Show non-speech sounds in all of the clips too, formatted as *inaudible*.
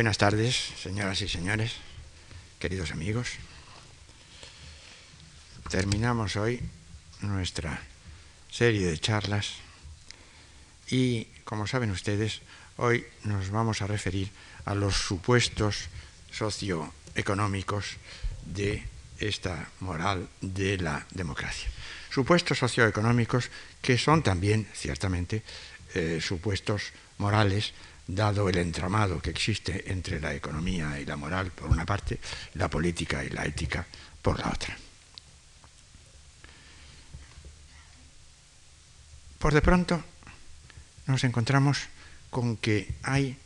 Buenas tardes, señoras y señores, queridos amigos. Terminamos hoy nuestra serie de charlas y, como saben ustedes, hoy nos vamos a referir a los supuestos socioeconómicos de esta moral de la democracia. Supuestos socioeconómicos que son también, ciertamente, eh, supuestos morales, dado el entramado que existe entre la economía y la moral por una parte, la política y la ética por la otra. Por de pronto nos encontramos con que hay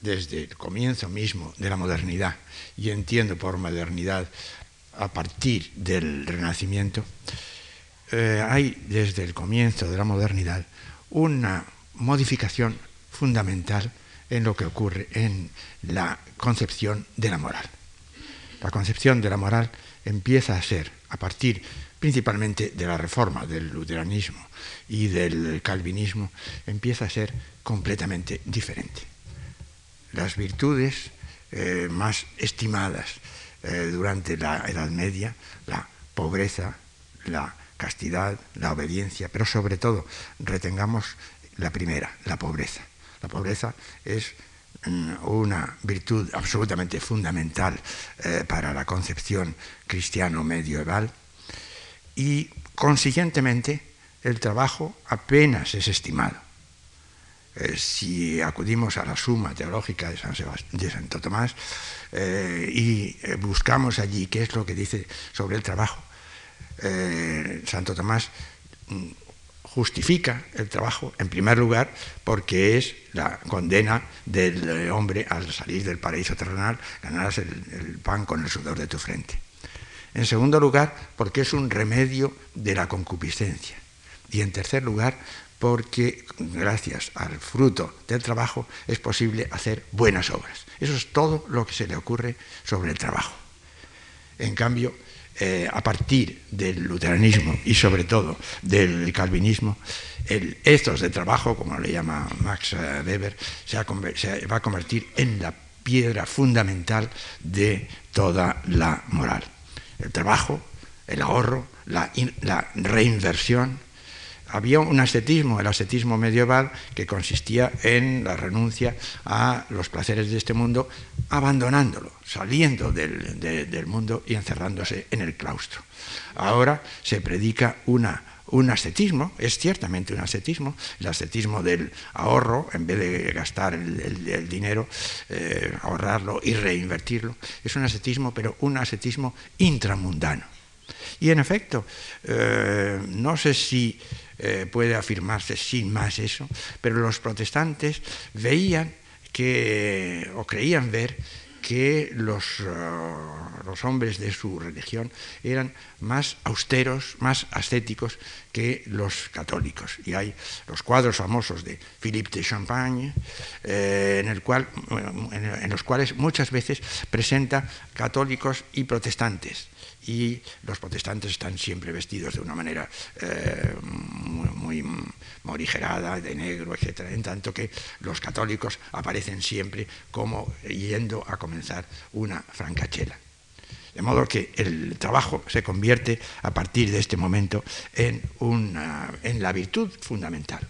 desde el comienzo mismo de la modernidad, y entiendo por modernidad a partir del Renacimiento, eh, hay desde el comienzo de la modernidad una modificación fundamental en lo que ocurre en la concepción de la moral. La concepción de la moral empieza a ser, a partir principalmente de la reforma del luteranismo y del calvinismo, empieza a ser completamente diferente. Las virtudes eh, más estimadas eh, durante la Edad Media, la pobreza, la castidad, la obediencia, pero sobre todo retengamos la primera, la pobreza. La pobreza es mm, una virtud absolutamente fundamental eh, para la concepción cristiano medieval y consiguientemente el trabajo apenas es estimado. Eh, si acudimos a la suma teológica de, Santo Tomás eh, y buscamos allí qué es lo que dice sobre el trabajo, Santo Tomás mm, justifica el trabajo, en primer lugar, porque es la condena del hombre al salir del paraíso terrenal, ganarás el, pan con el sudor de tu frente. En segundo lugar, porque es un remedio de la concupiscencia. Y en tercer lugar, porque gracias al fruto del trabajo es posible hacer buenas obras. Eso es todo lo que se le ocurre sobre el trabajo. En cambio, eh, a partir del luteranismo y sobre todo del calvinismo, el ethos de trabajo, como le llama Max eh, Weber, se, va a convertir en la piedra fundamental de toda la moral. El trabajo, el ahorro, la reinversión, había un ascetismo, el ascetismo medieval, que consistía en la renuncia a los placeres de este mundo, abandonándolo, saliendo del, mundo y encerrándose en el claustro. Ahora se predica un ascetismo, es ciertamente un ascetismo, el ascetismo del ahorro, en vez de gastar el, dinero, eh, ahorrarlo y reinvertirlo, es un ascetismo, pero un ascetismo intramundano. Y en efecto, eh, no sé si eh, puede afirmarse sin más eso, pero los protestantes veían que, o creían ver que los, eh, los, hombres de su religión eran más austeros, más ascéticos que los católicos. Y hay los cuadros famosos de Philippe de Champagne, eh, en, el cual, en los cuales muchas veces presenta católicos y protestantes y los protestantes están siempre vestidos de una manera eh, muy, morigerada, de negro, etc., en tanto que los católicos aparecen siempre como yendo a comenzar una francachela. De modo que el trabajo se convierte a partir de este momento en, en la virtud fundamental.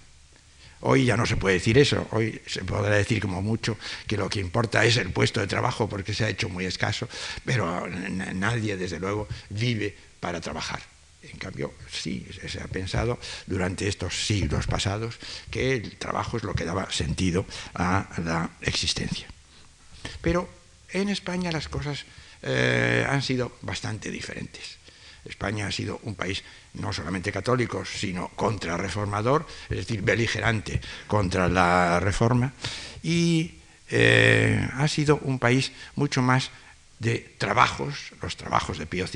Hoy ya no se puede decir eso, hoy se podrá decir como mucho que lo que importa es el puesto de trabajo porque se ha hecho muy escaso, pero nadie desde luego vive para trabajar. En cambio, sí, se ha pensado durante estos siglos pasados que el trabajo es lo que daba sentido a la existencia. Pero en España las cosas eh, han sido bastante diferentes. España ha sido un país no solamente católico, sino contrarreformador, es decir, beligerante contra la reforma, y eh, ha sido un país mucho más de trabajos, los trabajos de Pío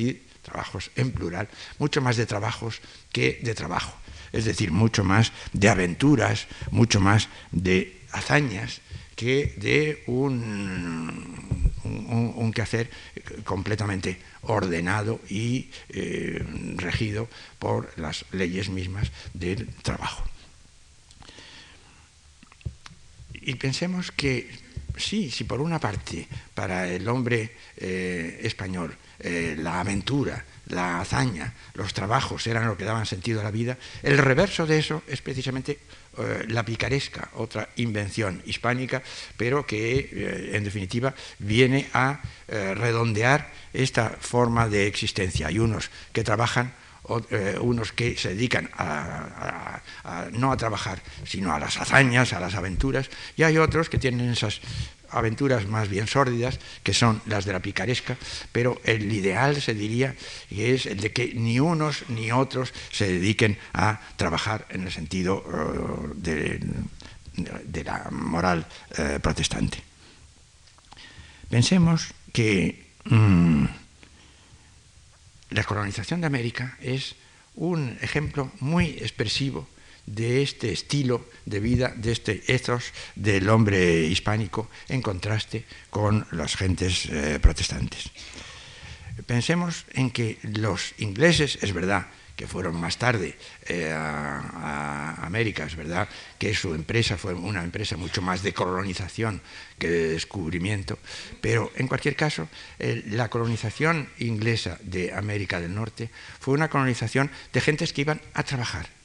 trabajos en plural, mucho más de trabajos que de trabajo, es decir, mucho más de aventuras, mucho más de hazañas que de un, un quehacer completamente ordenado y eh, regido por las leyes mismas del trabajo. Y pensemos que sí, si por una parte para el hombre eh, español eh, la aventura, la hazaña, los trabajos eran lo que daban sentido a la vida, el reverso de eso es precisamente eh, la picaresca, otra invención hispánica, pero que en definitiva viene a redondear esta forma de existencia. Hay unos que trabajan unos que se dedican no a trabajar, sino a las hazañas, a las aventuras, y hay otros que tienen esas aventuras más bien sórdidas, que son las de la picaresca, pero el ideal se diría que es el de que ni unos ni otros se dediquen a trabajar en el sentido eh, de, la moral eh, protestante. Pensemos que mm, la colonización de América es un ejemplo muy expresivo de este estilo de vida, de este ethos del hombre hispánico en contraste con las gentes eh, protestantes. Pensemos en que los ingleses, es verdad, que fueron más tarde eh, a, América, es verdad que su empresa fue una empresa mucho más de colonización que de descubrimiento, pero en cualquier caso, la colonización inglesa de América del Norte fue una colonización de gentes que iban a trabajar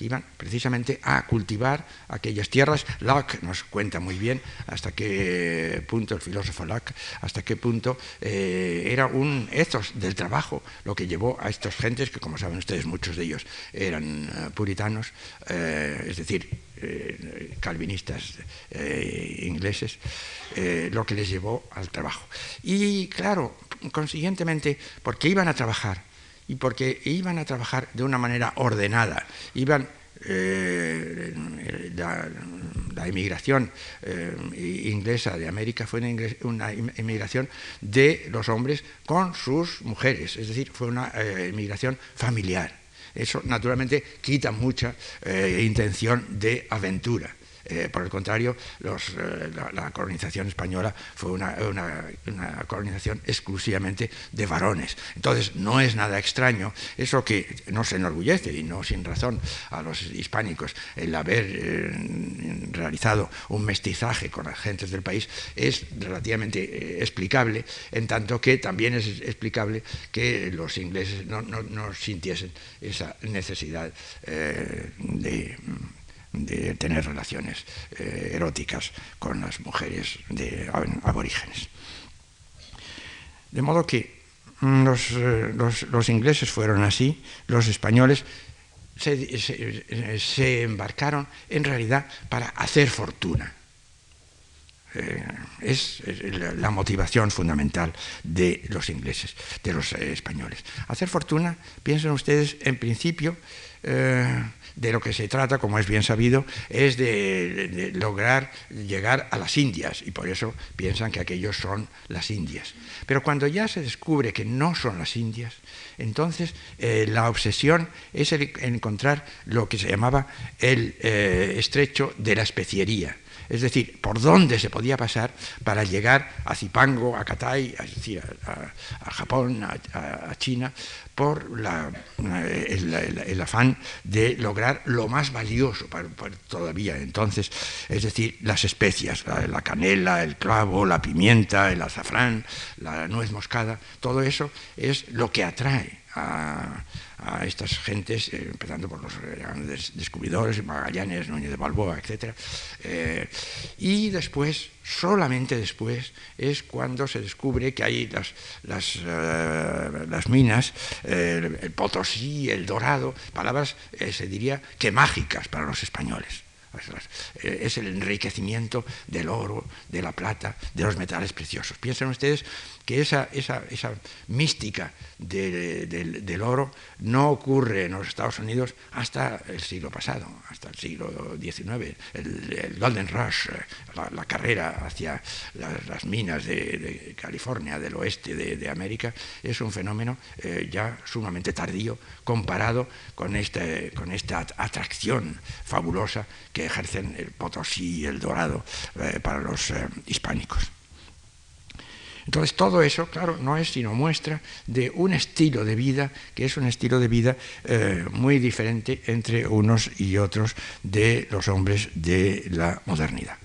que iban precisamente a cultivar aquellas tierras. Locke nos cuenta muy bien hasta qué punto, el filósofo Locke, hasta qué punto eh, era un ethos del trabajo lo que llevó a estas gentes, que como saben ustedes muchos de ellos eran eh, puritanos, eh, es decir, calvinistas ingleses, lo que les llevó al trabajo. Y claro, consiguientemente, porque iban a trabajar, y porque iban a trabajar de una manera ordenada, iban eh, la, inmigración eh, inglesa de América fue una, inmigración de los hombres con sus mujeres, es decir, fue una eh, inmigración familiar. Eso naturalmente quita mucha intención de aventura. Eh, por el contrario, eh, la, colonización española fue una, colonización exclusivamente de varones. Entonces, no es nada extraño eso que nos enorgullece, y no sin razón, a los hispánicos, el haber eh, realizado un mestizaje con las gentes del país, es relativamente explicable, en tanto que también es explicable que los ingleses no, sintiesen esa necesidad de de tener relaciones eh, eróticas con las mujeres de aborígenes. De modo que mm, eh, los, ingleses fueron así, los españoles se, embarcaron en realidad para hacer fortuna. Eh, es, la motivación fundamental de los ingleses, de los españoles. Hacer fortuna, piensen ustedes, en principio, de lo que se trata, como es bien sabido, es de, lograr llegar a las Indias, y por eso piensan que aquellos son las Indias. Pero cuando ya se descubre que no son las Indias, entonces eh, la obsesión es encontrar lo que se llamaba el eh, estrecho de la especiería es decir, por dónde se podía pasar para llegar a Zipango, a Catay, a, Japón, a, China, por el, afán de lograr lo más valioso para, todavía entonces, es decir, las especias, la, canela, el clavo, la pimienta, el azafrán, la nuez moscada, todo eso es lo que atrae a, estas gentes, eh, empezando por los grandes descubridores, Magallanes, Núñez de Balboa, etc. Eh, y después, solamente después, es cuando se descubre que hay las, las, eh, las minas, el Potosí, el Dorado, palabras, se diría que mágicas para los españoles. Es el enriquecimiento del oro, de la plata, de los metales preciosos. Piensen ustedes que esa, esa, esa mística del oro no ocurre en los Estados Unidos hasta el siglo pasado, hasta el siglo XIX. El, Golden Rush, eh, la, carrera hacia las, minas de, California, del oeste de, América, es un fenómeno eh, ya sumamente tardío comparado con, este, con esta atracción fabulosa que ejercen el Potosí y el Dorado eh, para los hispánicos. Entonces todo eso, claro, no es sino muestra de un estilo de vida que es un estilo de vida eh, muy diferente entre unos y otros de los hombres de la modernidad.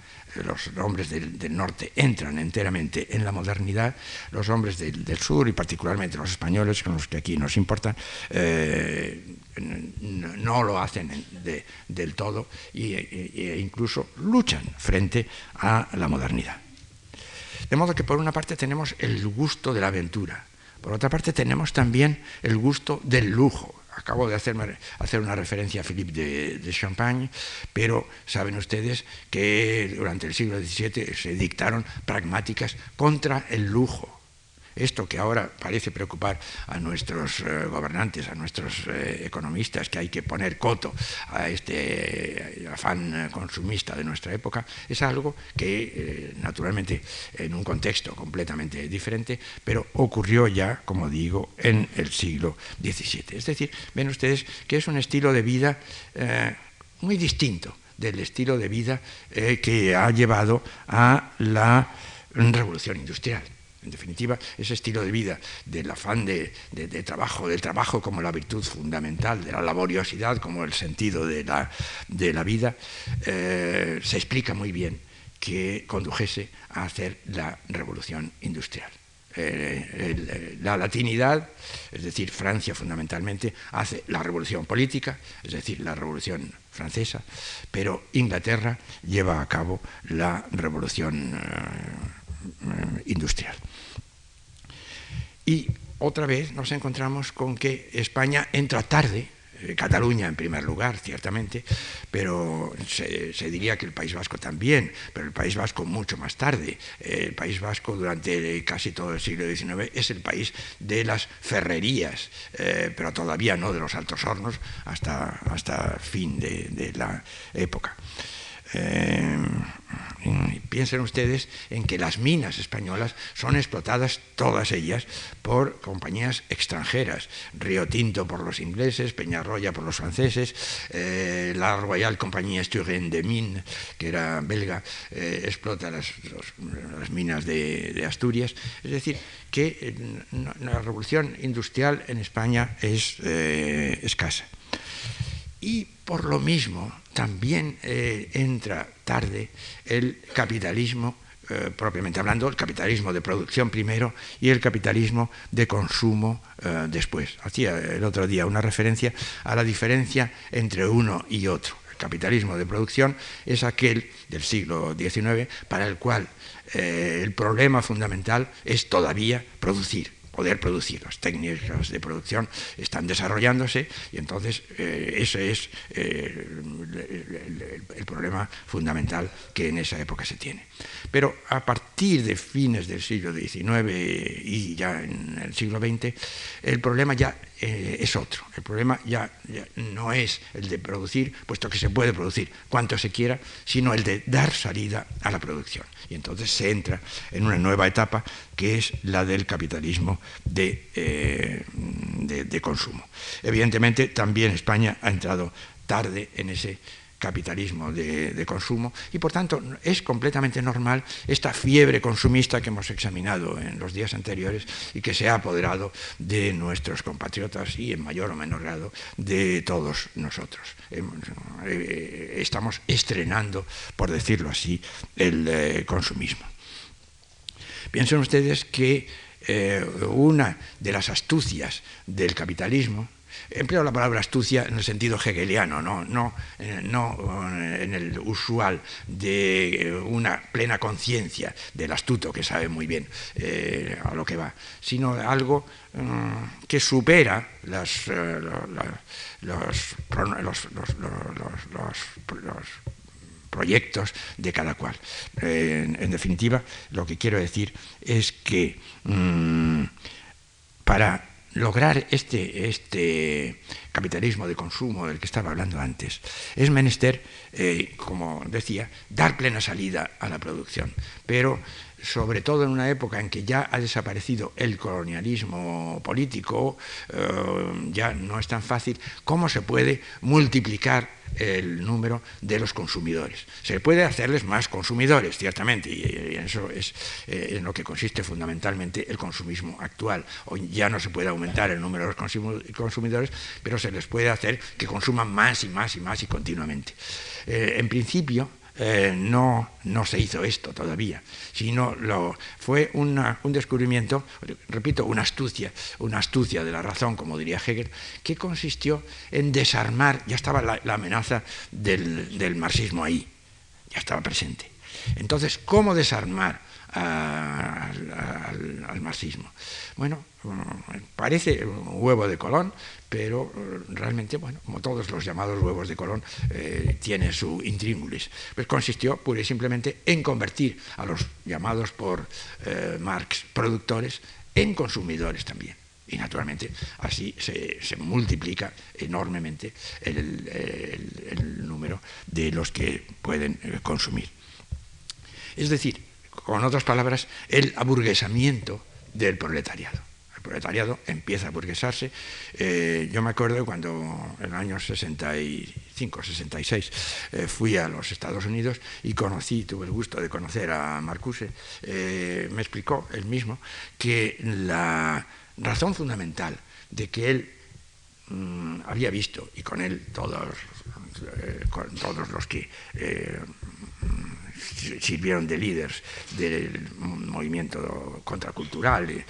Los hombres del, norte entran enteramente en la modernidad, los hombres del, sur y particularmente los españoles, con los que aquí nos importan, eh, no, lo hacen del todo e incluso luchan frente a la modernidad. De modo que por una parte tenemos el gusto de la aventura, por otra parte tenemos también el gusto del lujo, acabo de hacer, hacer una referencia a Philippe de, Champagne, pero saben ustedes que durante el siglo XVII se dictaron pragmáticas contra el lujo. Esto que ahora parece preocupar a nuestros eh, gobernantes, a nuestros eh, economistas, que hay que poner coto a este eh, afán consumista de nuestra época, es algo que, naturalmente, en un contexto completamente diferente, pero ocurrió ya, como digo, en el siglo XVII. Es decir, ven ustedes que es un estilo de vida muy distinto del estilo de vida que ha llevado a la revolución industrial. En definitiva, ese estilo de vida, del afán de, trabajo, del trabajo como la virtud fundamental, de la laboriosidad como el sentido de la, vida, eh, se explica muy bien que condujese a hacer la revolución industrial. Eh, la latinidad, es decir, Francia fundamentalmente, hace la revolución política, es decir, la revolución francesa, pero Inglaterra lleva a cabo la revolución eh, industrial. Y otra vez nos encontramos con que España entra tarde, eh, Cataluña en primer lugar, ciertamente, pero se, diría que el País Vasco también, pero el País Vasco mucho más tarde. el País Vasco durante casi todo el siglo XIX es el país de las ferrerías, eh, pero todavía no de los altos hornos hasta, hasta fin de la época. Eh, piensen ustedes en que las minas españolas son explotadas todas ellas por compañías extranjeras. Río Tinto por los ingleses, Peñarroya por los franceses, eh, la Royal Compañía Sturgeon de Mines, que era belga, eh, explota las, minas de, Asturias. Es decir, que la revolución industrial en España es escasa. Y por lo mismo también eh, entra tarde el capitalismo, eh, propiamente hablando, el capitalismo de producción primero y el capitalismo de consumo eh, después. Hacía el otro día una referencia a la diferencia entre uno y otro. El capitalismo de producción es aquel del siglo XIX para el cual el problema fundamental es todavía producir poder producir. Las técnicas de producción están desarrollándose y entonces eh, ese es eh, el, problema fundamental que en esa época se tiene. Pero a partir de fines del siglo XIX y ya en el siglo XX, el problema ya eh, es otro. El problema ya, no es el de producir, puesto que se puede producir cuanto se quiera, sino el de dar salida a la producción. Y entonces se entra en una nueva etapa que es la del capitalismo de, eh, de consumo. Evidentemente, también España ha entrado tarde en ese capitalismo de, consumo y por tanto es completamente normal esta fiebre consumista que hemos examinado en los días anteriores y que se ha apoderado de nuestros compatriotas y en mayor o menor grado de todos nosotros. Eh, estamos estrenando, por decirlo así, el eh, consumismo. Piensen ustedes que eh, una de las astucias del capitalismo Empleo la palabra astucia en el sentido hegeliano, no, no, eh, eh, en el usual de eh, una plena conciencia del astuto que sabe muy bien a lo que va, sino algo mm, que supera los, proyectos de cada cual. En, definitiva, lo que quiero decir es que mm, para lograr este, este, capitalismo de consumo del que estaba hablando antes, es menester, eh, como decía, dar plena salida a la producción. Pero sobre todo en una época en que ya ha desaparecido el colonialismo político, eh, ya no es tan fácil, ¿cómo se puede multiplicar el número de los consumidores? Se puede hacerles más consumidores, ciertamente, y, eso es eh, en lo que consiste fundamentalmente el consumismo actual. Hoy ya no se puede aumentar el número de los consumidores, pero se les puede hacer que consuman más y más y más y continuamente. Eh, en principio, eh, no, no se hizo esto todavía, sino lo, fue un descubrimiento, repito, una astucia, una astucia de la razón, como diría Hegel, que consistió en desarmar, ya estaba la, amenaza del marxismo ahí, ya estaba presente. Entonces, ¿cómo desarmar al, marxismo. Bueno, parece un huevo de Colón, pero realmente, bueno, como todos los llamados huevos de Colón, eh, tiene su intríngulis. Pues consistió pura y simplemente en convertir a los llamados por eh, Marx productores en consumidores también. Y naturalmente así se, multiplica enormemente el número de los que pueden eh, consumir. Es decir, con otras palabras, el aburguesamiento del proletariado. El proletariado empieza a aburguesarse. Eh, yo me acuerdo cuando en el año 65, 66 eh, fui a los Estados Unidos y conocí, tuve el gusto de conocer a Marcuse, eh, me explicó él mismo que la razón fundamental de que él mm, había visto, y con él todos, con todos los que sirvieron de líderes del movimiento contracultural eh,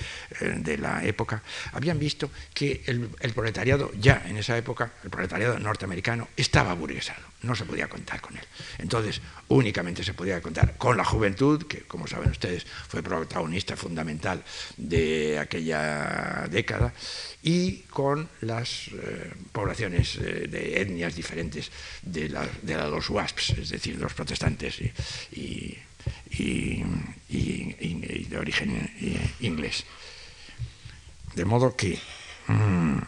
de la época, habían visto que el, proletariado ya en esa época, el proletariado norteamericano, estaba burguesado, no se podía contar con él. Entonces, únicamente se podía contar con la juventud, que como saben ustedes fue protagonista fundamental de aquella década, y con las eh, poblaciones eh, de etnias diferentes de, los WASPs, es decir, los protestantes y, de origen eh, inglés. De modo que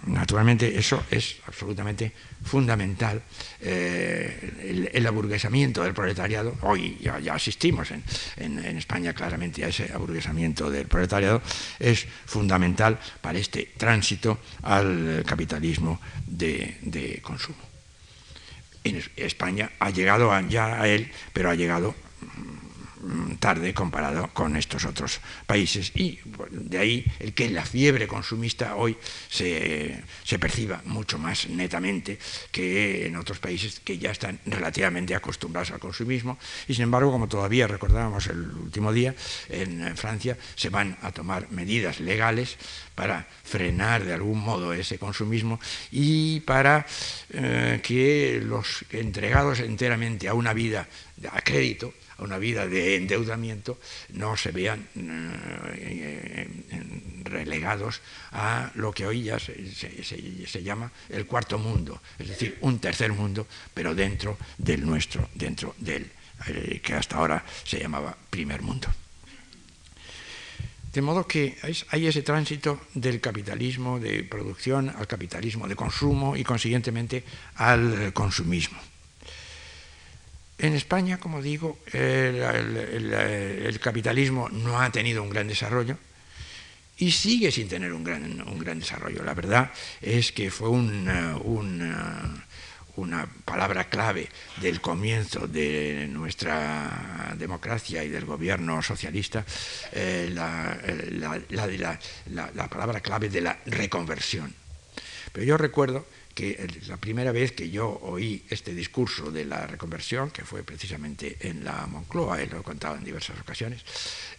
naturalmente eso es absolutamente fundamental. Eh, el, aburguesamiento del proletariado, hoy ya, asistimos en, España claramente a ese aburguesamiento del proletariado, es fundamental para este tránsito al capitalismo de, consumo. En España ha llegado ya a él, pero ha llegado Mm, tarde comparado con estos otros países. Y de ahí el que la fiebre consumista hoy se, perciba mucho más netamente que en otros países que ya están relativamente acostumbrados al consumismo. Y sin embargo, como todavía recordábamos el último día, en Francia se van a tomar medidas legales para frenar de algún modo ese consumismo y para eh, que los entregados enteramente a una vida a crédito, a una vida de endeudamiento, no se vean eh, relegados a lo que hoy ya se, llama el cuarto mundo, es decir, un tercer mundo, pero dentro del nuestro, dentro del eh, que hasta ahora se llamaba primer mundo. De modo que hay ese tránsito del capitalismo de producción al capitalismo de consumo y consiguientemente al consumismo. En España, como digo, el, capitalismo no ha tenido un gran desarrollo y sigue sin tener un gran, un gran desarrollo. La verdad es que fue una, una palabra clave del comienzo de nuestra democracia y del gobierno socialista, eh, la, la palabra clave de la reconversión. Pero yo recuerdo que la primera vez que yo oí este discurso de la reconversión, que fue precisamente en la Moncloa, él lo he contado en diversas ocasiones,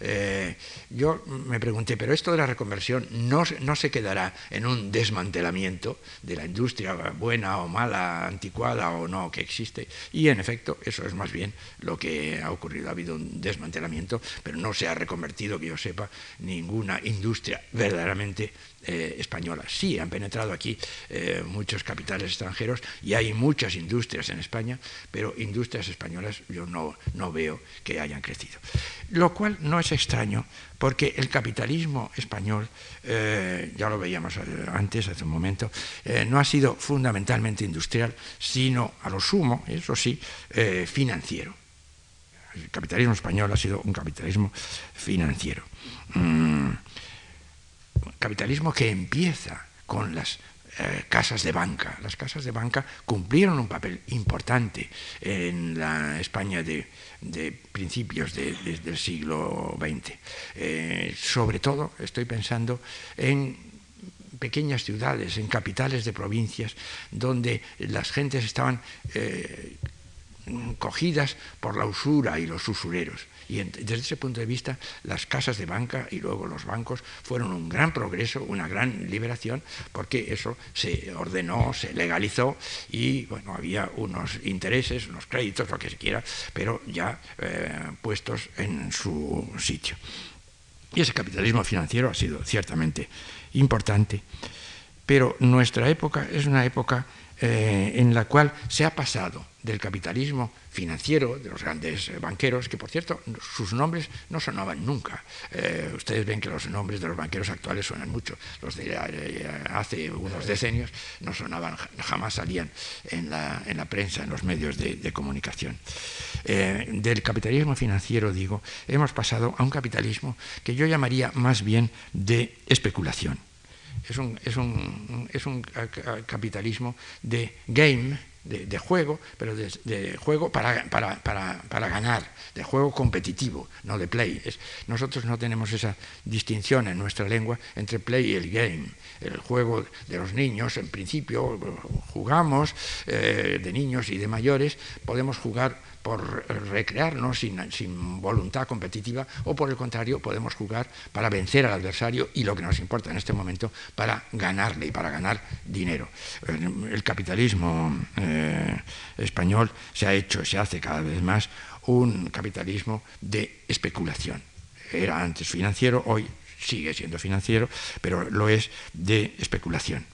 eh, yo me pregunté, pero esto de la reconversión no, no se quedará en un desmantelamiento de la industria buena o mala, anticuada o no que existe. Y en efecto, eso es más bien lo que ha ocurrido. Ha habido un desmantelamiento, pero no se ha reconvertido, que yo sepa, ninguna industria verdaderamente eh, española. Sí, han penetrado aquí eh, muchos capitales extranjeros y hay muchas industrias en España, pero industrias españolas yo no, no veo que hayan crecido. Lo cual no es extraño, porque el capitalismo español, eh, ya lo veíamos antes, hace un momento, no ha sido fundamentalmente industrial, sino a lo sumo, eso sí, financiero. El capitalismo español ha sido un capitalismo financiero. Mm, capitalismo que empieza con las eh, casas de banca. Las casas de banca cumplieron un papel importante en la España de, principios del siglo XX. Eh, sobre todo estoy pensando en pequeñas ciudades, en capitales de provincias, donde las gentes estaban eh, cogidas por la usura y los usureros. Y desde ese punto de vista, las casas de banca y luego los bancos fueron un gran progreso, una gran liberación, porque eso se ordenó, se legalizó y bueno, había unos intereses, unos créditos, lo que se quiera, pero ya eh, puestos en su sitio. Y ese capitalismo financiero ha sido ciertamente importante, pero nuestra época es una época eh, en la cual se ha pasado del capitalismo financiero de los grandes eh, banqueros, que por cierto sus nombres no sonaban nunca. Eh, ustedes ven que los nombres de los banqueros actuales suenan mucho. Los de hace unos decenios no sonaban, jamás salían en la, en la prensa, en los medios de, comunicación. del capitalismo financiero, digo, hemos pasado a un capitalismo que yo llamaría más bien de especulación es un, es un, es un capitalismo de game, de, juego, pero de, juego para, para, para, para, ganar, de juego competitivo, no de play. nosotros no tenemos esa distinción en nuestra lengua entre play y el game. El juego de los niños, en principio, jugamos eh, de niños y de mayores, podemos jugar por recrearnos sin, voluntad competitiva o por el contrario podemos jugar para vencer al adversario y lo que nos importa en este momento para ganarle y para ganar dinero. El capitalismo eh, español se ha hecho, se hace cada vez más un capitalismo de especulación. Era antes financiero, hoy sigue siendo financiero, pero lo es de especulación.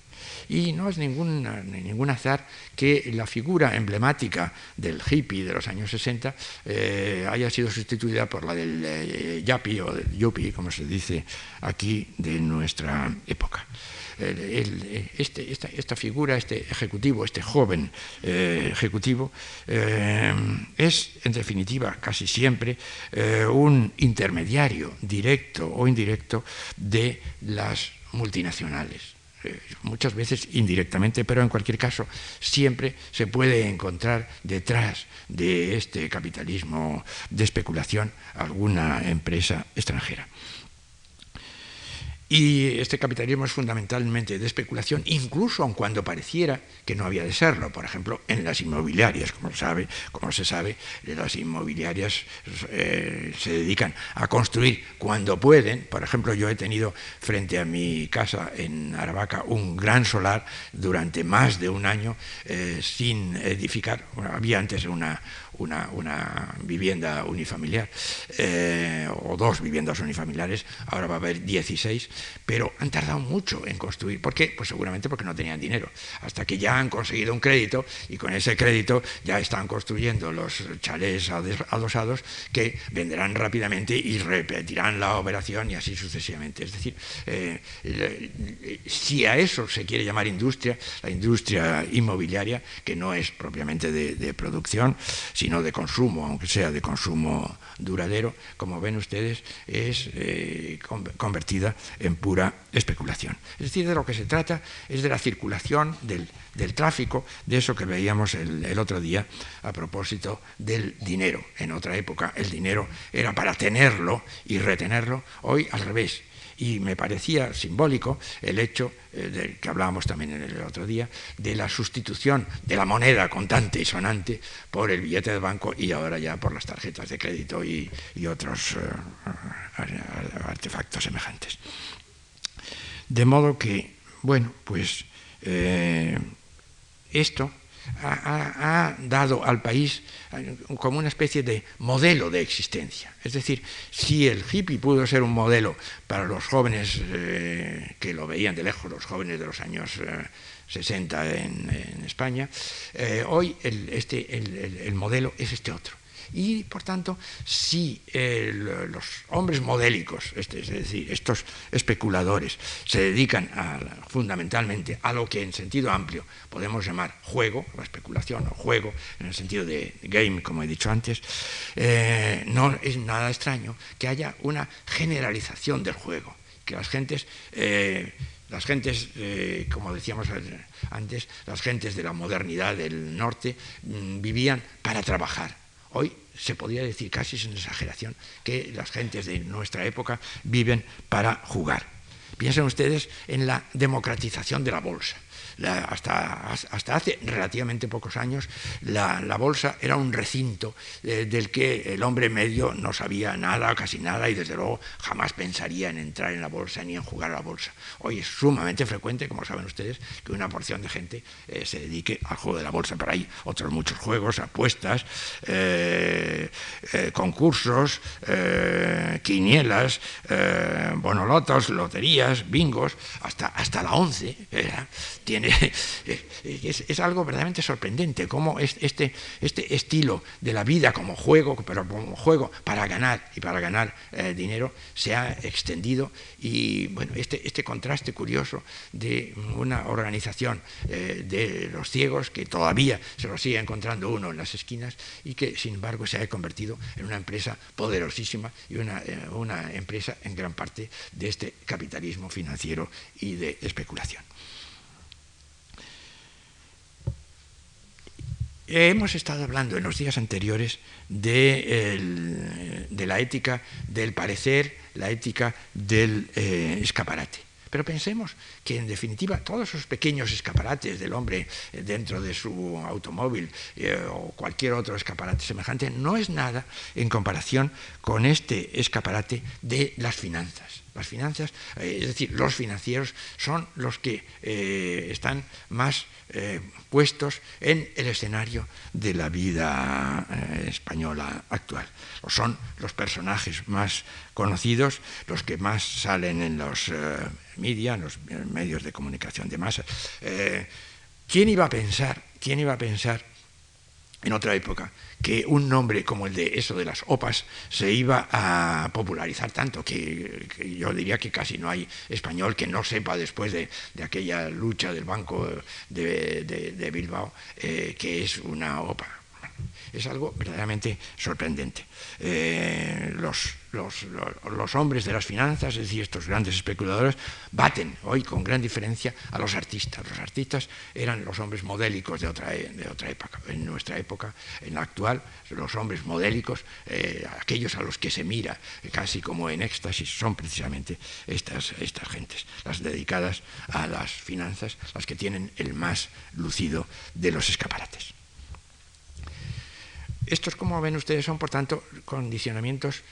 Y no es ningún, azar que la figura emblemática del hippie de los años 60 eh, haya sido sustituida por la del eh, o del yuppie, como se dice aquí, de nuestra época. este, esta, figura, este ejecutivo, este joven eh, ejecutivo, es en definitiva casi siempre un intermediario directo o indirecto de las multinacionales. Eh, muchas veces indirectamente, pero en cualquier caso siempre se puede encontrar detrás de este capitalismo de especulación alguna empresa extranjera. Y este capitalismo es fundamentalmente de especulación, incluso aun cuando pareciera que no había de serlo. Por ejemplo, en las inmobiliarias, como, sabe, como se sabe, las inmobiliarias eh, se dedican a construir cuando pueden. Por ejemplo, yo he tenido frente a mi casa en Aravaca un gran solar durante más de un año eh, sin edificar. había antes una, una, vivienda unifamiliar eh, o dos viviendas unifamiliares, ahora va a haber 16, pero han tardado mucho en construir. ¿Por qué? Pues seguramente porque no tenían dinero. Hasta que ya han conseguido un crédito y con ese crédito ya están construyendo los chalés adosados que venderán rápidamente y repetirán la operación y así sucesivamente. Es decir, eh, si a eso se quiere llamar industria, la industria inmobiliaria, que no es propiamente de producción, sino de consumo, aunque sea de consumo duradero, como ven ustedes, es eh, convertida en pura especulación. Es decir, de lo que se trata es de la circulación, del, tráfico, de eso que veíamos el, el otro día a propósito del dinero. En otra época el dinero era para tenerlo y retenerlo, hoy al revés y me parecía simbólico el hecho eh, que hablábamos también en el otro día, de la sustitución de la moneda contante y sonante por el billete de banco y ahora ya por las tarjetas de crédito y, otros eh, artefactos semejantes. De modo que, bueno, pues eh, esto ha, dado al país eh, como una especie de modelo de existencia. Es decir, si el hippie pudo ser un modelo para los jóvenes eh, que lo veían de lejos, los jóvenes de los años 60 eh, en, España, hoy este, el modelo es este otro y, por tanto, si eh, los hombres modélicos, este, es decir, estos especuladores, se dedican fundamentalmente a lo que en sentido amplio podemos llamar juego, la especulación o juego, en el sentido de game, como he dicho antes, eh, no es nada extraño que haya una generalización del juego, que las gentes... Eh, las gentes, como decíamos antes, las gentes de la modernidad del norte mm, vivían para trabajar, Hoy se podría decir casi sin exageración que las gentes de nuestra época viven para jugar. Piensen ustedes en la democratización de la bolsa. Hasta, hasta hace relativamente pocos años la, bolsa era un recinto eh, del que el hombre medio no sabía nada, casi nada, y desde luego jamás pensaría en entrar en la bolsa ni en jugar a la bolsa. Hoy es sumamente frecuente, como saben ustedes, que una porción de gente eh, se dedique al juego de la bolsa, pero hay otros muchos juegos, apuestas, eh, concursos, quinielas, bonolotos, loterías, bingos, hasta, hasta la once, tiene, *laughs* es, algo verdaderamente sorprendente cómo este, este estilo de la vida como juego, pero como juego para ganar y para ganar eh, dinero, se ha extendido y bueno, este, este contraste curioso de una organización eh, de los ciegos que todavía se lo sigue encontrando uno en las esquinas y que sin embargo se ha convertido en una empresa poderosísima y una, eh, una empresa en gran parte de este capitalismo financiero y de especulación. Hemos estado hablando en los días anteriores de, la ética del parecer, la ética del eh, escaparate. Pero pensemos que en definitiva todos esos pequeños escaparates del hombre eh, dentro de su automóvil eh, o cualquier otro escaparate semejante no es nada en comparación con este escaparate de las finanzas. Las finanzas, es decir, los financieros son los que están más eh, puestos en el escenario de la vida eh, española actual. Son los personajes más conocidos, los que más salen en los eh, media, en los medios de comunicación de masa. ¿Quién iba a pensar? ¿Quién iba a pensar en otra época que un nombre como el de eso de las OPAs se iba a popularizar tanto que, yo diría que casi no hay español que no sepa después de, aquella lucha del Banco de, Bilbao eh, que es una OPA. Es algo verdaderamente sorprendente. Eh, los los, hombres de las finanzas, es decir, estos grandes especuladores, baten hoy con gran diferencia a los artistas. Los artistas eran los hombres modélicos de otra, de otra época. En nuestra época, en la actual, los hombres modélicos, eh, aquellos a los que se mira casi como en éxtasis, son precisamente estas, estas gentes, las dedicadas a las finanzas, las que tienen el más lucido de los escaparates. Estos, como ven ustedes, son, por tanto, condicionamientos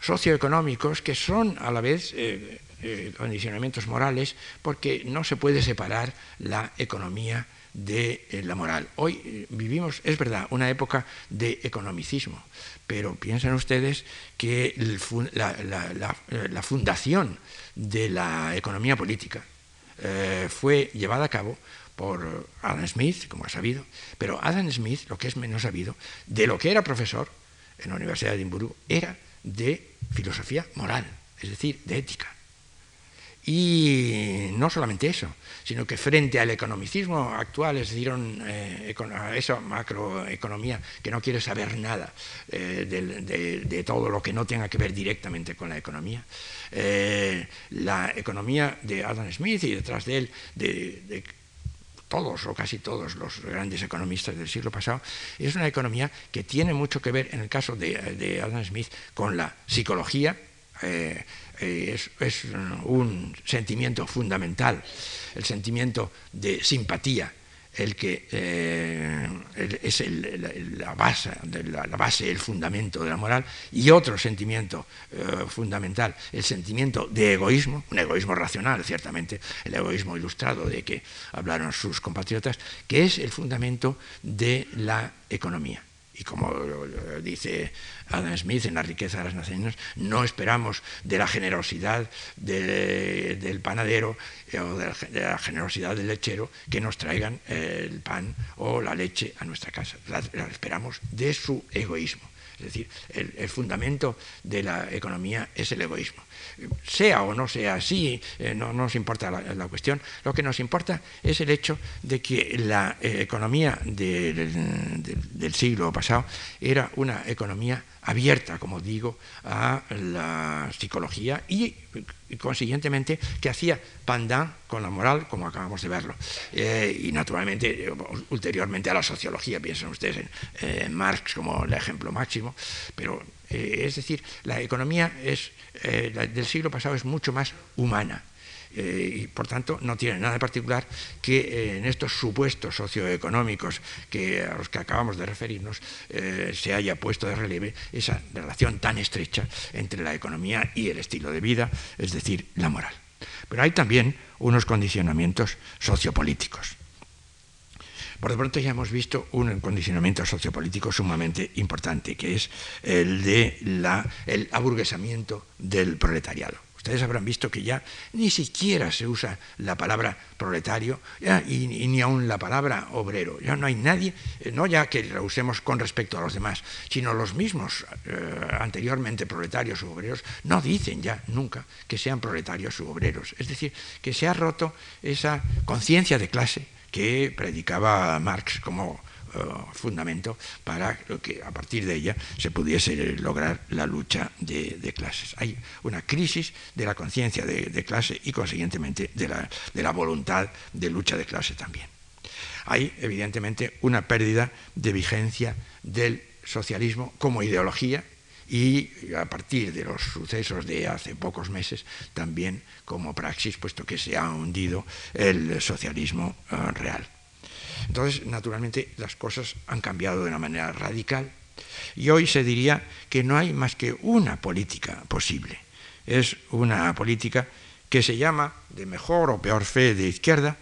socioeconómicos que son a la vez eh, eh, condicionamientos morales porque no se puede separar la economía de eh, la moral. Hoy vivimos, es verdad, una época de economicismo, pero piensen ustedes que la, fundación de la economía política fue llevada a cabo por Adam Smith, como ha sabido, pero Adam Smith, lo que es menos sabido, de lo que era profesor en la Universidad de Edimburgo, era de filosofía moral, es decir, de ética. Y no solamente eso, sino que frente al economicismo actual, es decir, eh, a esa macroeconomía que no quiere saber nada eh, de, todo lo que no tenga que ver directamente con la economía, eh, la economía de Adam Smith y detrás de él de todos o casi todos los grandes economistas del siglo pasado, es una economía que tiene mucho que ver, en el caso de, Adam Smith, con la psicología. Eh, eh, es, un sentimiento fundamental, el sentimiento de simpatía el que eh, es la, base, la, base, el fundamento de la moral, y otro sentimiento eh, fundamental, el sentimiento de egoísmo, un egoísmo racional, ciertamente, el egoísmo ilustrado de que hablaron sus compatriotas, que es el fundamento de la economía. Y como dice Adam Smith en La riqueza de las naciones, no esperamos de la generosidad del panadero eh, o de la, generosidad del lechero que nos traigan el pan o la leche a nuestra casa. la esperamos de su egoísmo. Es decir, el, fundamento de la economía es el egoísmo. Sea o no sea así, eh, no, nos importa la, cuestión. Lo que nos importa es el hecho de que la eh, economía del siglo pasado era una economía abierta, como digo, a la psicología y, consiguientemente que hacía pandan con la moral, como acabamos de verlo. Eh, y naturalmente, ulteriormente a la sociología, piensen ustedes en Marx como el ejemplo máximo, pero eh, es decir, la economía es del siglo pasado es mucho más humana. Eh, y por tanto no tiene nada de particular que eh, en estos supuestos socioeconómicos que, a los que acabamos de referirnos eh, se haya puesto de relieve esa relación tan estrecha entre la economía y el estilo de vida, es decir, la moral. Pero hay también unos condicionamientos sociopolíticos. Por de pronto ya hemos visto un condicionamiento sociopolítico sumamente importante, que es el de el aburguesamiento del proletariado. Ustedes habrán visto que ya ni siquiera se usa la palabra proletario y, ni aún la palabra obrero. Ya no hay nadie, eh, no ya que la usemos con respecto a los demás, sino los mismos eh, anteriormente proletarios u obreros no dicen ya nunca que sean proletarios u obreros. Es decir, que se ha roto esa conciencia de clase que predicaba Marx como eh, fundamento para que a partir de ella se pudiese lograr la lucha de, clases. Hay una crisis de la conciencia de, clase y consiguientemente de la, de la voluntad de lucha de clase también. Hay evidentemente una pérdida de vigencia del socialismo como ideología y a partir de los sucesos de hace pocos meses también como praxis, puesto que se ha hundido el socialismo eh, real. Entonces, naturalmente, las cosas han cambiado de una manera radical y hoy se diría que no hay más que una política posible. Es una política que se llama de mejor o peor fe de izquierda,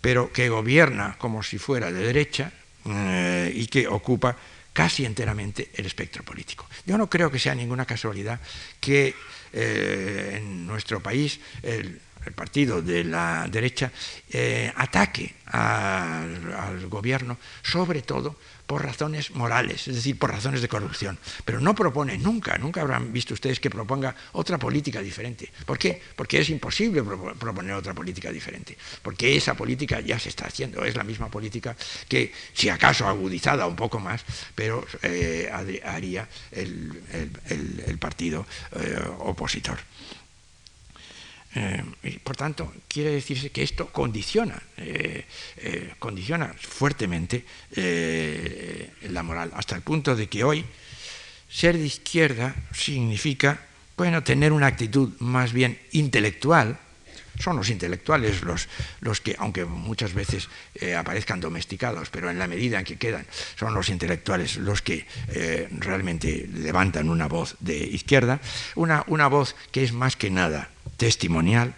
pero que gobierna como si fuera de derecha eh, y que ocupa casi enteramente el espectro político. Yo no creo que sea ninguna casualidad que eh, en nuestro país el el partido de la derecha, eh, ataque al, gobierno, sobre todo por razones morales, es decir, por razones de corrupción. Pero no propone nunca, nunca habrán visto ustedes que proponga otra política diferente. ¿Por qué? Porque es imposible proponer otra política diferente. Porque esa política ya se está haciendo, es la misma política que, si acaso agudizada un poco más, pero eh, haría el, partido eh, opositor. Eh, por tanto, quiere decirse que esto condiciona, eh, eh, condiciona fuertemente la moral, hasta el punto de que hoy ser de izquierda significa bueno, tener una actitud más bien intelectual. Son los intelectuales los, los que, aunque muchas veces aparezcan domesticados, pero en la medida en que quedan, son los intelectuales los que realmente levantan una voz de izquierda, una, una voz que es más que nada testimonial,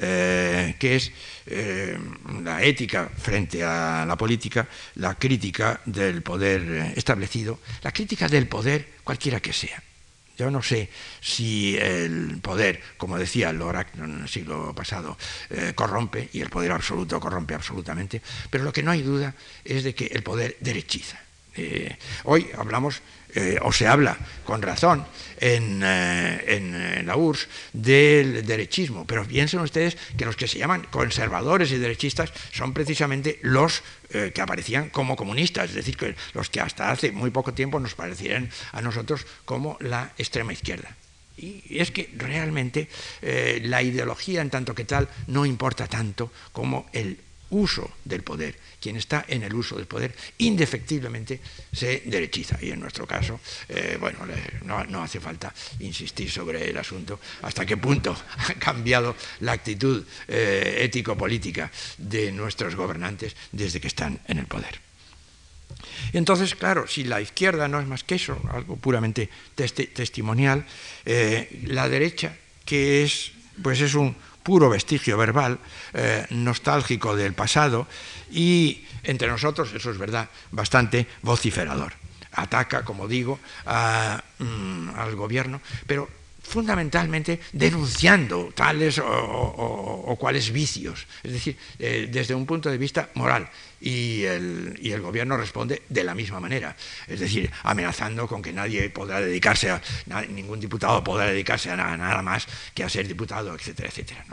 eh, que es eh, la ética frente a la política, la crítica del poder establecido, la crítica del poder cualquiera que sea. Yo no sé si el poder, como decía Lorac en el siglo pasado, eh, corrompe, y el poder absoluto corrompe absolutamente, pero lo que no hay duda es de que el poder derechiza. hoy hablamos eh, o se habla con razón en, eh, la URSS del derechismo, pero piensen ustedes que los que se llaman conservadores y derechistas son precisamente los eh, que aparecían como comunistas, es decir, que los que hasta hace muy poco tiempo nos parecían a nosotros como la extrema izquierda. Y es que realmente la ideología en tanto que tal no importa tanto como el uso del poder quien está en el uso del poder indefectiblemente se derechiza. Y en nuestro caso, eh, bueno, no, hace falta insistir sobre el asunto hasta qué punto *laughs* ha cambiado la actitud eh, ético-política de nuestros gobernantes desde que están en el poder. Entonces, claro, si la izquierda no es más que eso, algo puramente testimonial, eh, la derecha, que es, pues es un puro vestigio verbal, nostálgico del pasado, y entre nosotros, eso es verdad, bastante vociferador. Ataca, como digo, mm, al gobierno, pero fundamentalmente denunciando tales o, cuales vicios, es decir, eh, desde un punto de vista moral. Y el, y el, gobierno responde de la misma manera, es decir, amenazando con que nadie podrá dedicarse a, ningún diputado podrá dedicarse a nada, más que a ser diputado, etcétera, etcétera.